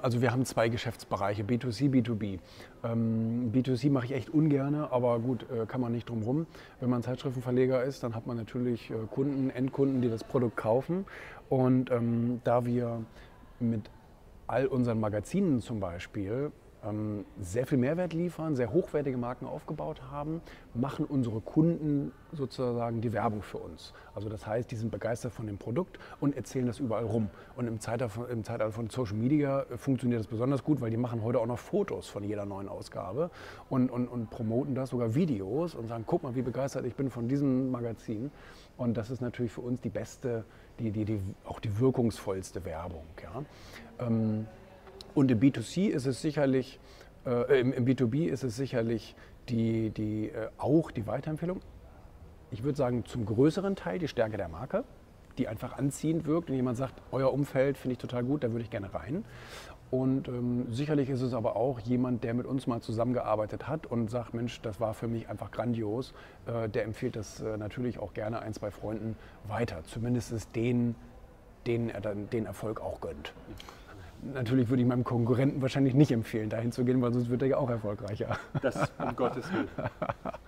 Also wir haben zwei Geschäftsbereiche, B2C, B2B. Ähm, B2C mache ich echt ungern, aber gut, äh, kann man nicht drum rum. Wenn man Zeitschriftenverleger ist, dann hat man natürlich äh, Kunden, Endkunden, die das Produkt kaufen. Und ähm, da wir mit all unseren Magazinen zum Beispiel sehr viel Mehrwert liefern, sehr hochwertige Marken aufgebaut haben, machen unsere Kunden sozusagen die Werbung für uns. Also das heißt, die sind begeistert von dem Produkt und erzählen das überall rum. Und im Zeitalter, im Zeitalter von Social Media äh, funktioniert das besonders gut, weil die machen heute auch noch Fotos von jeder neuen Ausgabe und, und, und promoten das, sogar Videos und sagen, guck mal, wie begeistert ich bin von diesem Magazin. Und das ist natürlich für uns die beste, die, die, die, auch die wirkungsvollste Werbung. Ja. Ähm, und im B2C ist es sicherlich, äh, im, im, B2B ist es sicherlich die, die, äh, auch die Weiterempfehlung. Ich würde sagen, zum größeren Teil die Stärke der Marke, die einfach anziehend wirkt. Wenn jemand sagt, euer Umfeld finde ich total gut, da würde ich gerne rein. Und ähm, sicherlich ist es aber auch jemand, der mit uns mal zusammengearbeitet hat und sagt, Mensch, das war für mich einfach grandios. Äh, der empfiehlt das äh, natürlich auch gerne ein, zwei Freunden weiter. Zumindest denen, denen er dann den Erfolg auch gönnt natürlich würde ich meinem Konkurrenten wahrscheinlich nicht empfehlen, dahin zu gehen, weil sonst wird er ja auch erfolgreicher. Das um Gottes Willen.